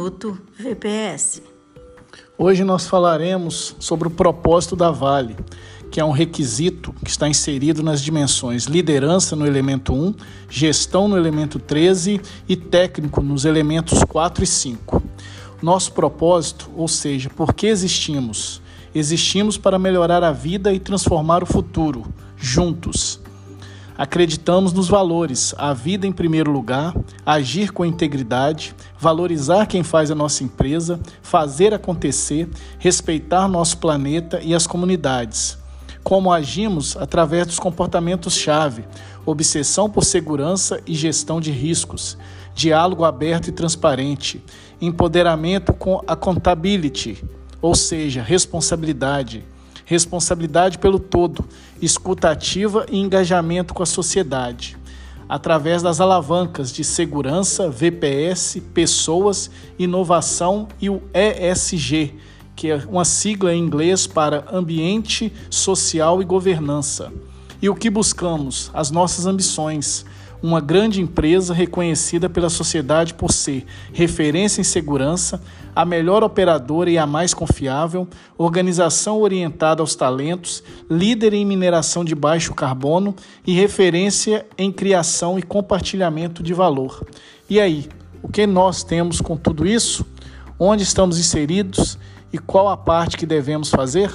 Minuto VPS. Hoje nós falaremos sobre o propósito da Vale, que é um requisito que está inserido nas dimensões liderança no elemento 1, gestão no elemento 13 e técnico nos elementos 4 e 5. Nosso propósito, ou seja, por que existimos? Existimos para melhorar a vida e transformar o futuro, juntos. Acreditamos nos valores, a vida em primeiro lugar, agir com integridade, valorizar quem faz a nossa empresa, fazer acontecer, respeitar nosso planeta e as comunidades. Como agimos através dos comportamentos-chave, obsessão por segurança e gestão de riscos, diálogo aberto e transparente, empoderamento com accountability, ou seja, responsabilidade responsabilidade pelo todo, escuta ativa e engajamento com a sociedade, através das alavancas de segurança, VPS, pessoas, inovação e o ESG, que é uma sigla em inglês para ambiente, social e governança. E o que buscamos? As nossas ambições uma grande empresa reconhecida pela sociedade por ser referência em segurança, a melhor operadora e a mais confiável, organização orientada aos talentos, líder em mineração de baixo carbono e referência em criação e compartilhamento de valor. E aí, o que nós temos com tudo isso? Onde estamos inseridos e qual a parte que devemos fazer?